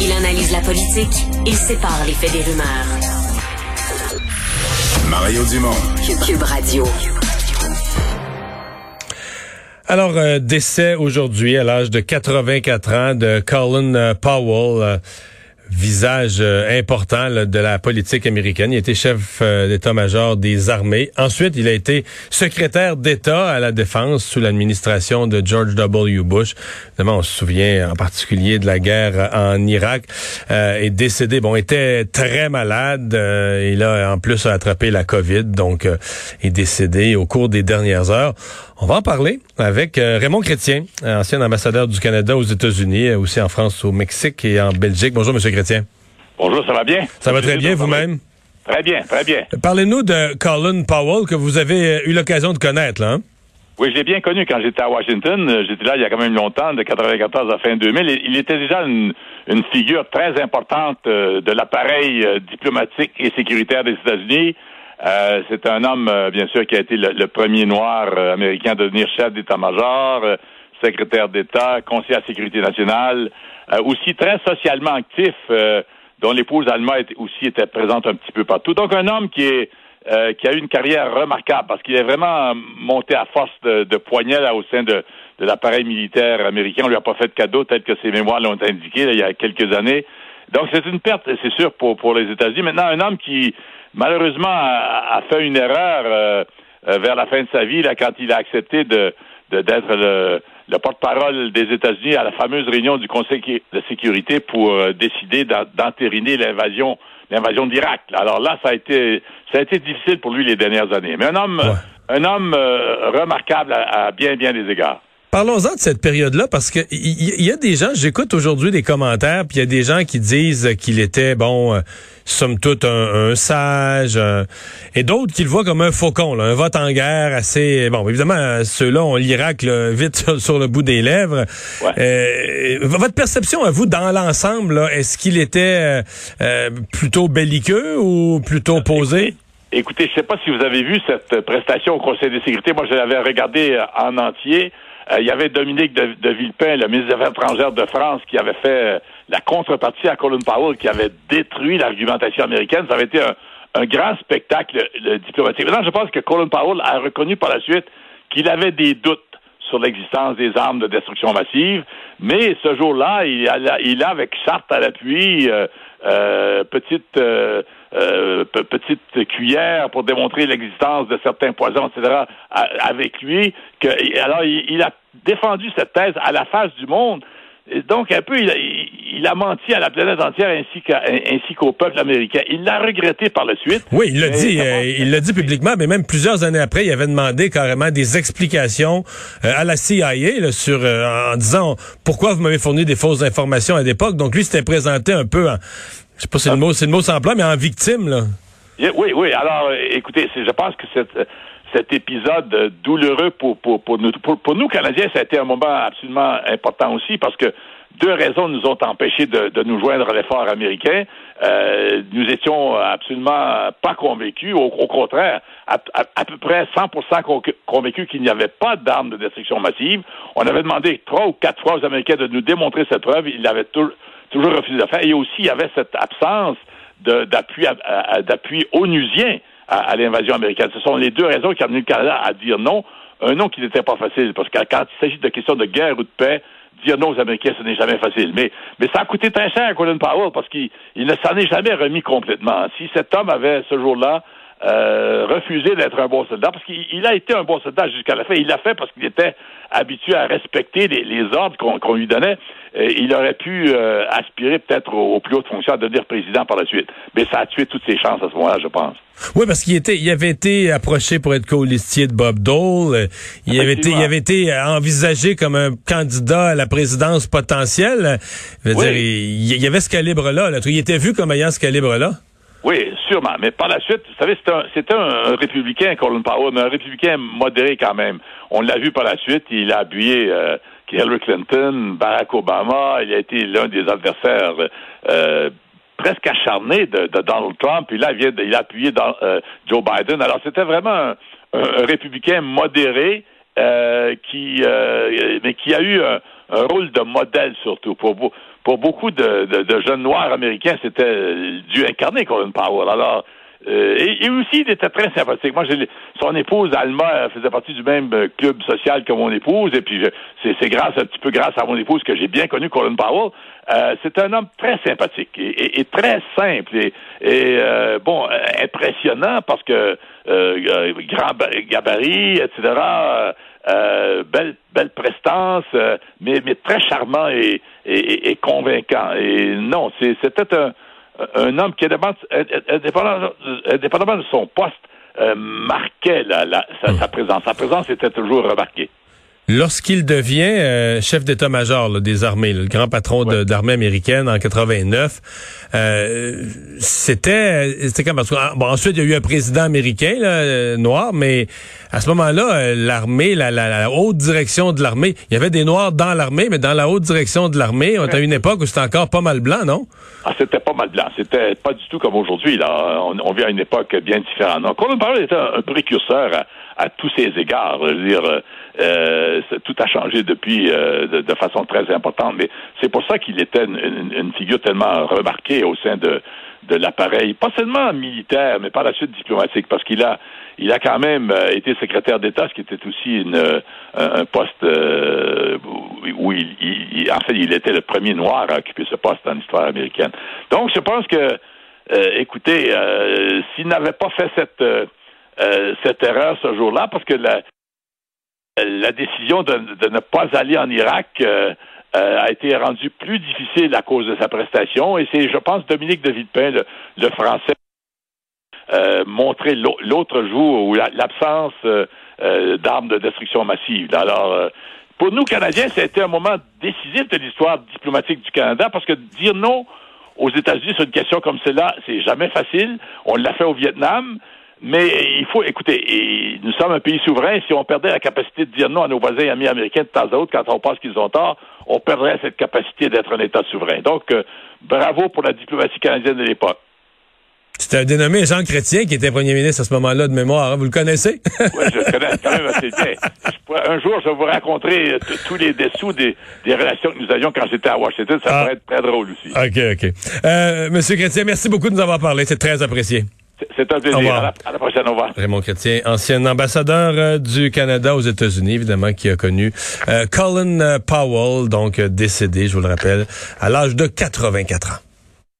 Il analyse la politique, il sépare les faits des rumeurs. Mario Dumont. Cube Radio. Alors, euh, décès aujourd'hui à l'âge de 84 ans de Colin euh, Powell. euh, visage euh, important de la politique américaine. Il était chef euh, d'état-major des armées. Ensuite, il a été secrétaire d'État à la défense sous l'administration de George W. Bush. Évidemment, on se souvient en particulier de la guerre en Irak. Euh, est décédé, bon, était très malade. Euh, il a en plus attrapé la COVID, donc euh, est décédé au cours des dernières heures. On va en parler avec euh, Raymond Chrétien, ancien ambassadeur du Canada aux États-Unis, euh, aussi en France, au Mexique et en Belgique. Bonjour, Monsieur Chrétien. Bonjour, ça va bien? Ça va très bien, vous-même? Très bien, très bien. Parlez-nous de Colin Powell, que vous avez eu l'occasion de connaître, là. hein? Oui, je l'ai bien connu quand j'étais à Washington. Euh, J'étais là il y a quand même longtemps, de 94 à fin 2000. Il il était déjà une, une figure très importante euh, de l'appareil euh, diplomatique et sécuritaire des États-Unis. Euh, c'est un homme, euh, bien sûr, qui a été le, premier noir euh, américain à devenir chef d'état-major, secrétaire d'État, conseiller à la sécurité nationale, aussi très socialement actif, dont l'épouse Alma était- aussi était présente un petit peu partout. Donc, un homme qui a eu une carrière remarquable parce qu'il est vraiment monté à force de, de là, au sein de, l'appareil militaire américain. On lui a pas fait de cadeau, tel que ses mémoires l'ont indiqué il y a quelques années. Donc c'est une perte, c'est sûr, pour, pour les États-Unis. Maintenant, un homme qui, malheureusement, a, a fait une erreur euh, euh, vers la fin de sa vie, là, quand il a accepté de d'être le, le porte-parole des États-Unis à la fameuse réunion du Conseil de sécurité pour euh, décider d'en- d'entériner l'invasion l'invasion d'Irak. Alors là, ça a été ça a été difficile pour lui les dernières années. Mais un homme Ouais. un homme remarquable à, à bien bien des égards. Parlons-en de cette période-là parce que il y, y a des gens, j'écoute aujourd'hui des commentaires, puis il y a des gens qui disent qu'il était bon, euh, somme toute un, un sage, un- et d'autres qui le voient comme un faucon, là, un vote en guerre assez bon. Évidemment, euh, ceux-là ont l'Irak vite sur, sur le bout des lèvres. Ouais. Euh, votre perception à vous dans l'ensemble, est-ce qu'il était euh, euh, plutôt belliqueux ou plutôt posé? Écoutez, je sais pas si vous avez vu cette euh, prestation au Conseil de sécurité. Moi, je l'avais regardée euh, en entier. Euh, il y avait Dominique de, Villepin, le ministre des Affaires étrangères de France, qui avait fait euh, la contrepartie à Colin Powell, qui avait détruit l'argumentation américaine. Ça avait été un, un grand spectacle le, diplomatique. Maintenant, je pense que Colin Powell a reconnu par la suite qu'il avait des doutes sur l'existence des armes de destruction massive, mais ce jour-là, il a, il a avec charte à l'appui, euh, euh, petite euh, euh, pe- petite cuillère pour démontrer l'existence de certains poisons, etc. avec lui, alors il, il a défendu cette thèse à la face du monde. Et donc un peu, il il- a menti à la planète entière ainsi qu'à, ainsi qu'au peuple américain. Il l'a regretté par la suite. Oui, il l'a dit, euh, il l'a dit publiquement, mais même plusieurs années après, il avait demandé carrément des explications euh, à la CIA là, sur euh, en disant pourquoi vous m'avez fourni des fausses informations à l'époque. Donc lui s'était présenté un peu, en, je sais pas si c'est le mot, c'est le mot sans plan, mais en victime là. Oui, oui. Alors, euh, écoutez, je pense que cette, cet épisode douloureux pour, pour, pour, nous, pour, pour nous, Canadiens, ça a été un moment absolument important aussi parce que deux raisons nous ont empêchés de, nous joindre à l'effort américain. Euh, nous étions absolument pas convaincus. Au, contraire, à, peu près 100% con- convaincus qu'il n'y avait pas d'armes de destruction massive. On avait demandé trois ou quatre fois aux Américains de nous démontrer cette preuve. Ils l'avaient tou- toujours refusé de faire. Et aussi, il y avait cette absence d'appui onusien à, à l'invasion américaine. Ce sont les deux raisons qui ont amené le Canada à dire non. Un non qui n'était pas facile, parce que quand il s'agit de questions de guerre ou de paix, dire non aux Américains, ce n'est jamais facile. Mais, mais ça a coûté très cher à Colin Powell, parce qu'il il ne s'en est jamais remis complètement. Si cet homme avait, ce jour-là, euh, refusé d'être un bon soldat, parce qu'il il a été un bon soldat jusqu'à la fin. Il l'a fait parce qu'il était habitué à respecter les, les ordres qu'on lui donnait. Il aurait pu euh, aspirer peut-être aux, aux plus hautes fonctions à devenir président par la suite. Mais ça a tué toutes ses chances à ce moment-là, je pense. Oui, parce qu'il était, il avait été approché pour être colistier de Bob Dole. Il avait été, il avait été envisagé comme un candidat à la présidence potentielle. Je veux Oui. dire, il, il y avait ce calibre-là. Là. Il était vu comme ayant ce calibre-là. Oui, sûrement. Mais par la suite, vous savez, c'était un, un, républicain, Colin Powell, mais un républicain modéré quand même. On l'a vu par la suite, il a appuyé euh, Hillary Clinton, Barack Obama, il a été l'un des adversaires euh, presque acharnés de, de Donald Trump, puis là, il, vient de- il a appuyé dans, euh, Joe Biden. Alors, c'était vraiment un, un- un républicain modéré euh, qui, euh, mais qui a eu un, rôle de modèle surtout pour, beau- pour beaucoup de, de, jeunes noirs américains, c'était du incarné Colin Powell. Alors, euh, et, aussi, il était très sympathique. Moi, son épouse Alma faisait partie du même euh, club social que mon épouse, et puis c'est grâce un petit peu grâce à mon épouse que j'ai bien connu Colin Powell. Euh, c'est un homme très sympathique et, et, très simple et, et euh, bon impressionnant parce que grand gabarit, etc. belle belle prestance, mais mais très charmant et, convaincant. Et non, c'était un homme qui, indépendamment, de son poste, euh, marquait la, sa, présence. Sa présence était toujours remarquée. Lorsqu'il devient euh, chef d'état-major des armées, le grand patron d'armée américaine en 89, euh, c'était c'était comme ah, bon ensuite il y a eu un président américain là, noir, mais à ce moment-là l'armée, la, la, haute direction de l'armée, il y avait des noirs dans l'armée, mais dans la haute direction de l'armée, on était à une époque où c'était encore pas mal blanc, non? Ah, c'était pas mal blanc. C'était pas du tout comme aujourd'hui. Là, on, on, vit à une époque bien différente. Donc, Colin Powell était un, précurseur à, tous ses égards. Je veux dire, euh, tout a changé depuis euh, de, façon très importante. Mais c'est pour ça qu'il était une, figure tellement remarquée au sein de, de l'appareil, pas seulement militaire, mais par la suite diplomatique, parce qu'il a il a quand même euh, été secrétaire d'État, ce qui était aussi une, un, poste où il, en fait, il était le premier noir à occuper ce poste dans l'histoire américaine. Donc, je pense que, écoutez, s'il n'avait pas fait cette cette erreur ce jour-là, parce que la, la décision de, ne pas aller en Irak euh, euh, a été rendue plus difficile à cause de sa prestation. Et c'est, je pense, Dominique de Villepin, le, Français, euh, montrer l'autre jour où l'absence euh, d'armes de destruction massive. Alors, pour nous, Canadiens, été un moment décisif de l'histoire diplomatique du Canada parce que dire non aux États-Unis sur une question comme celle-là, c'est jamais facile. On l'a fait au Vietnam. Mais il faut, écoutez, nous sommes un pays souverain. Si on perdait la capacité de dire non à nos voisins et amis américains de temps à autre quand on pense qu'ils ont tort, on perdrait cette capacité d'être un État souverain. Donc, euh, bravo pour la diplomatie canadienne de l'époque. C'était un dénommé Jean Chrétien qui était premier ministre à ce moment-là de mémoire. Hein. Vous le connaissez? oui, je le connais quand même assez bien. un jour, je vais vous raconter euh, tous les dessous des, relations que nous avions quand j'étais à Washington. Ça ah. pourrait être très drôle aussi. OK, OK. Euh, Monsieur Chrétien, merci beaucoup de nous avoir parlé. C'est très apprécié. C'est un plaisir. À la, prochaine. Au revoir. Raymond Chrétien, ancien ambassadeur euh, du Canada aux États-Unis, évidemment, qui a connu euh, Colin Powell, donc décédé, je vous le rappelle, à l'âge de 84 ans.